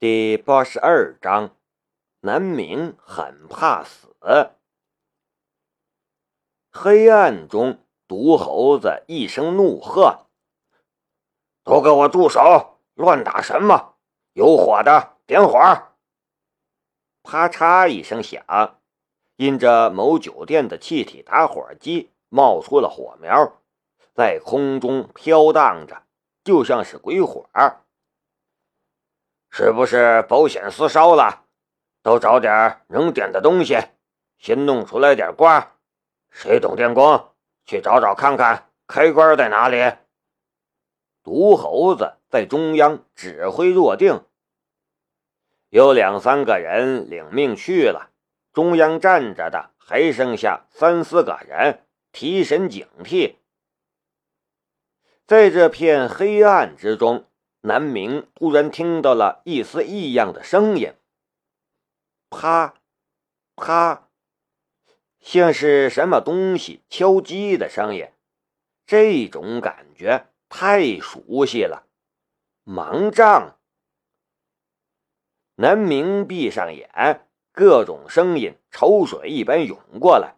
第八十二章，南明很怕死。黑暗中，毒猴子一声怒喝：“都给我住手！乱打什么？有火的，点火！”啪嚓一声响，因着某酒店的气体打火机冒出了火苗，在空中飘荡着，就像是鬼火。是不是保险丝烧了？都找点能点的东西，先弄出来点瓜。谁懂电工？去找找看看，开关在哪里？毒猴子在中央指挥若定，有两三个人领命去了。中央站着的还剩下三四个人，提神警惕。在这片黑暗之中。南明突然听到了一丝异样的声音，啪，啪，像是什么东西敲击的声音。这种感觉太熟悉了，盲杖。南明闭上眼，各种声音潮水一般涌过来，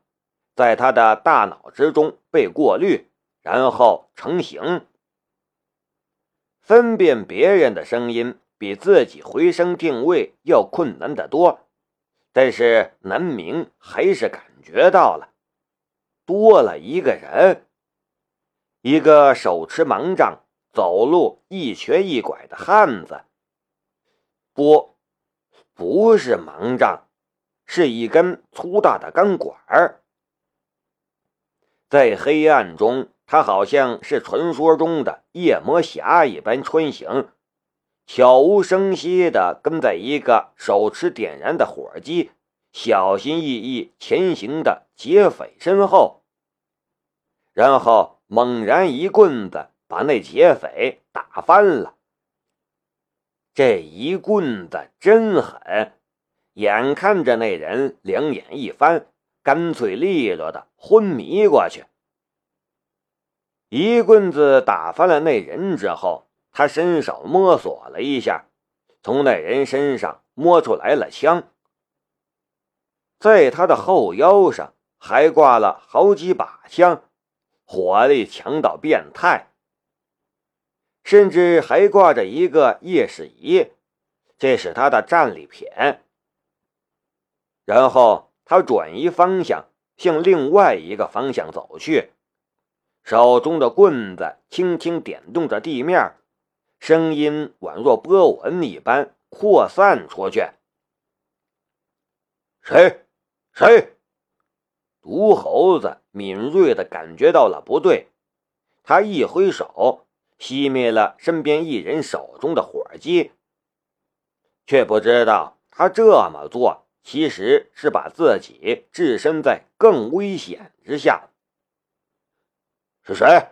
在他的大脑之中被过滤，然后成型。分辨别人的声音比自己回声定位要困难得多，但是南明还是感觉到了，多了一个人，一个手持盲杖、走路一瘸一拐的汉子。不，不是盲杖，是一根粗大的钢管儿，在黑暗中。他好像是传说中的夜魔侠一般穿行，悄无声息地跟在一个手持点燃的火机、小心翼翼前行的劫匪身后，然后猛然一棍子把那劫匪打翻了。这一棍子真狠，眼看着那人两眼一翻，干脆利落的昏迷过去。一棍子打翻了那人之后，他伸手摸索了一下，从那人身上摸出来了枪，在他的后腰上还挂了好几把枪，火力强到变态，甚至还挂着一个夜视仪，这是他的战利品。然后他转移方向，向另外一个方向走去。手中的棍子轻轻点动着地面，声音宛若波纹一般扩散出去。谁？谁？毒猴子敏锐地感觉到了不对，他一挥手，熄灭了身边一人手中的火机，却不知道他这么做其实是把自己置身在更危险之下。是谁？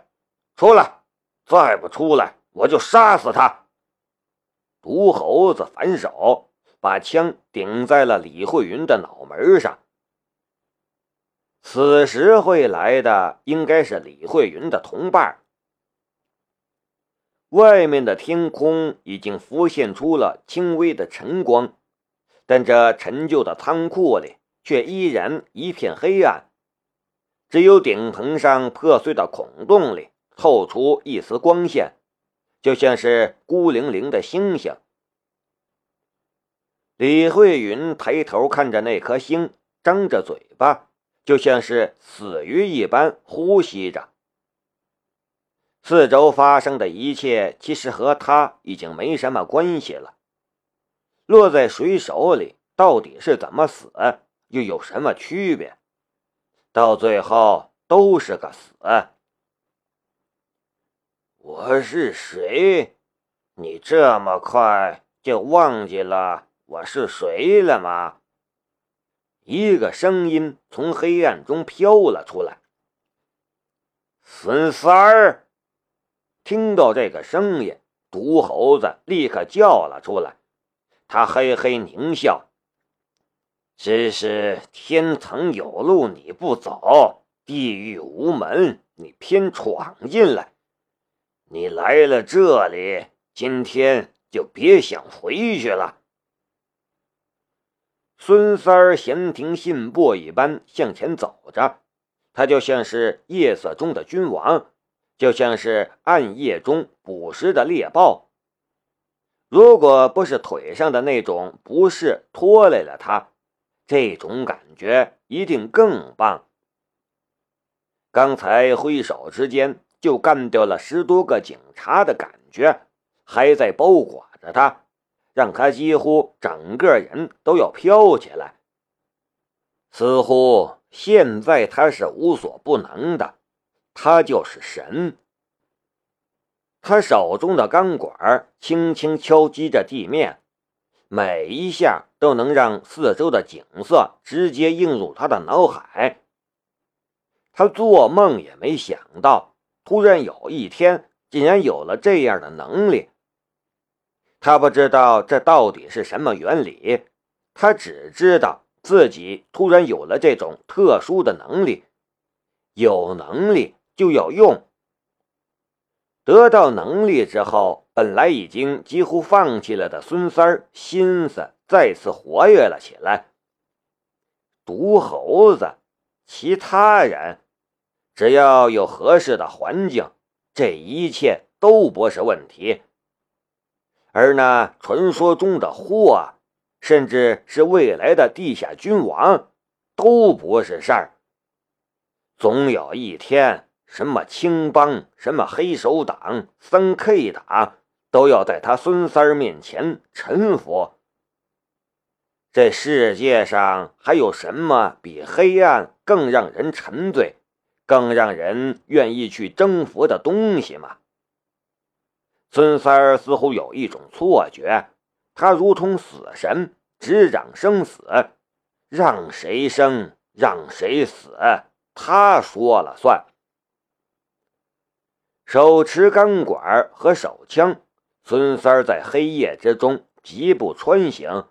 出来！再不出来，我就杀死他！毒猴子反手把枪顶在了李慧云的脑门上。此时会来的应该是李慧云的同伴。外面的天空已经浮现出了轻微的晨光，但这陈旧的仓库里却依然一片黑暗。只有顶棚上破碎的孔洞里透出一丝光线，就像是孤零零的星星。李慧云抬头看着那颗星，张着嘴巴，就像是死鱼一般呼吸着。四周发生的一切其实和他已经没什么关系了。落在谁手里，到底是怎么死，又有什么区别？到最后都是个死。我是谁？你这么快就忘记了我是谁了吗？一个声音从黑暗中飘了出来。孙三儿听到这个声音，毒猴子立刻叫了出来。他嘿嘿狞笑。只是天堂有路你不走，地狱无门你偏闯进来。你来了这里，今天就别想回去了。孙三儿闲庭信步一般向前走着，他就像是夜色中的君王，就像是暗夜中捕食的猎豹。如果不是腿上的那种不适拖累了他，这种感觉一定更棒。刚才挥手之间就干掉了十多个警察的感觉，还在包裹着他。让他几乎整个人都要飘起来，似乎现在他是无所不能的，他就是神。他手中的钢管轻轻敲击着地面，每一下都能让四周的景色直接映入他的脑海。他做梦也没想到，突然有一天竟然有了这样的能力。他不知道这到底是什么原理，他只知道自己突然有了这种特殊的能力。有能力就要用。得到能力之后，本来已经几乎放弃了的孙三儿心思再次活跃了起来。毒猴子，其他人，只要有合适的环境，这一切都不是问题。而那传说中的货，甚至是未来的地下君王，都不是事儿。总有一天，什么青帮、什么黑手党、三 K 党，都要在他孙三儿面前臣服。这世界上还有什么比黑暗更让人沉醉、更让人愿意去征服的东西吗？孙三儿似乎有一种错觉，他如同死神，执掌生死，让谁生，让谁死，他说了算。手持钢管和手枪，孙三儿在黑夜之中疾步穿行，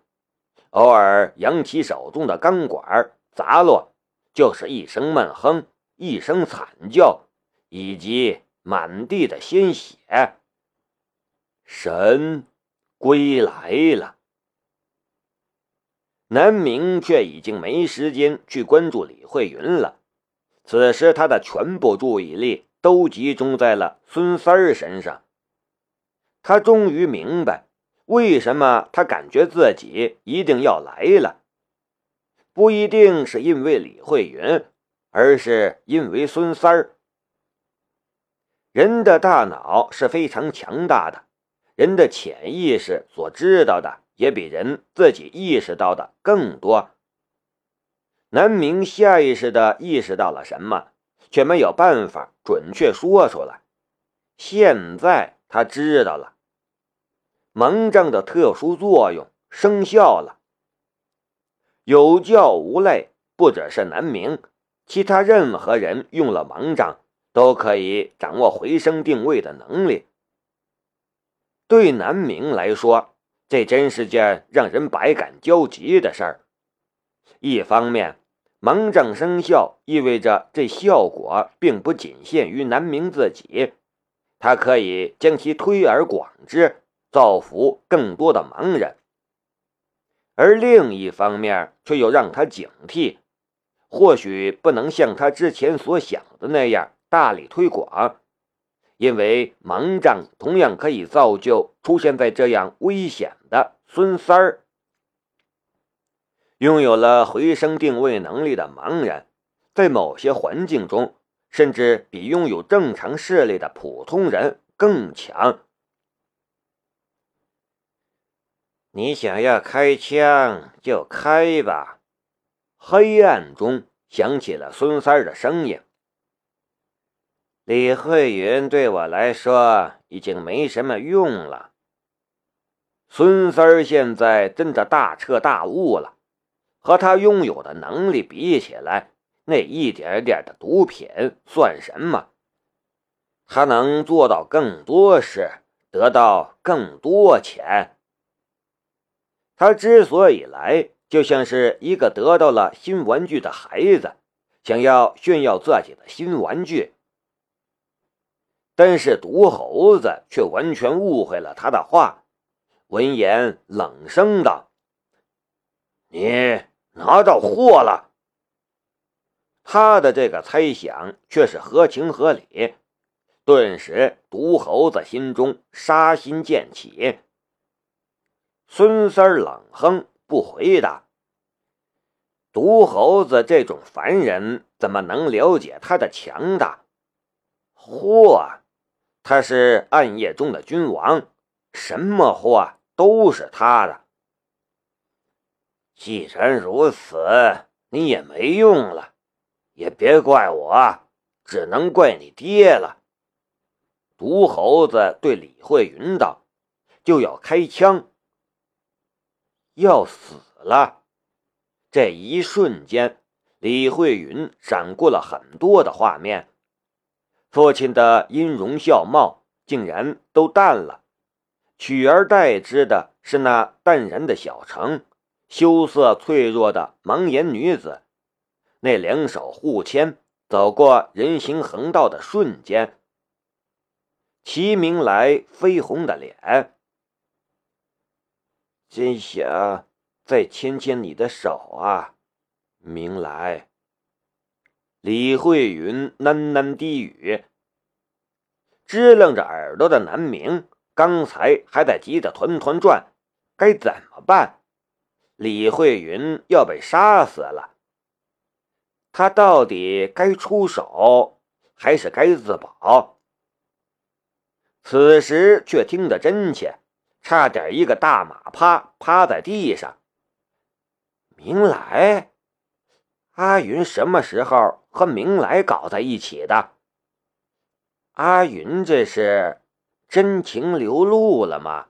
偶尔扬起手中的钢管砸落，就是一声闷哼，一声惨叫，以及满地的鲜血。神归来了，南明却已经没时间去关注李慧云了。此时，他的全部注意力都集中在了孙三儿身上。他终于明白，为什么他感觉自己一定要来了。不一定是因为李慧云，而是因为孙三儿。人的大脑是非常强大的。人的潜意识所知道的也比人自己意识到的更多。南明下意识的意识到了什么，却没有办法准确说出来。现在他知道了，盲杖的特殊作用生效了。有教无类，不只是南明，其他任何人用了盲杖，都可以掌握回声定位的能力。对南明来说，这真是件让人百感交集的事儿。一方面，盲杖生效意味着这效果并不仅限于南明自己，他可以将其推而广之，造福更多的盲人；而另一方面，却又让他警惕，或许不能像他之前所想的那样大力推广。因为盲杖同样可以造就出现在这样危险的孙三儿。拥有了回声定位能力的盲人，在某些环境中，甚至比拥有正常视力的普通人更强。你想要开枪就开吧。黑暗中响起了孙三儿的声音。李慧云对我来说已经没什么用了。孙三儿现在真的大彻大悟了，和他拥有的能力比起来，那一点点的毒品算什么？他能做到更多事，得到更多钱。他之所以来，就像是一个得到了新玩具的孩子，想要炫耀自己的新玩具。但是毒猴子却完全误会了他的话，闻言冷声道：“你拿到货了。”他的这个猜想却是合情合理，顿时毒猴子心中杀心渐起。孙三冷哼，不回答。毒猴子这种凡人怎么能了解他的强大？嚯，他是暗夜中的君王，什么货都是他的。既然如此，你也没用了。也别怪我，只能怪你爹了。毒猴子对李慧云道：“就要开枪，要死了。”这一瞬间，李慧云闪过了很多的画面，父亲的音容笑貌竟然都淡了，取而代之的是那淡然的小城，羞涩脆弱的盲眼女子。那两手互牵，走过人行横道的瞬间，齐明来绯红的脸，真想再牵牵你的手啊，明来。李慧云喃喃低语，支棱着耳朵的南明，刚才还在急得团团转，该怎么办？李慧云要被杀死了。他到底该出手还是该自保？此时却听得真切，差点一个大马趴趴在地上。明来，阿云什么时候和明来搞在一起的？阿云这是真情流露了吗？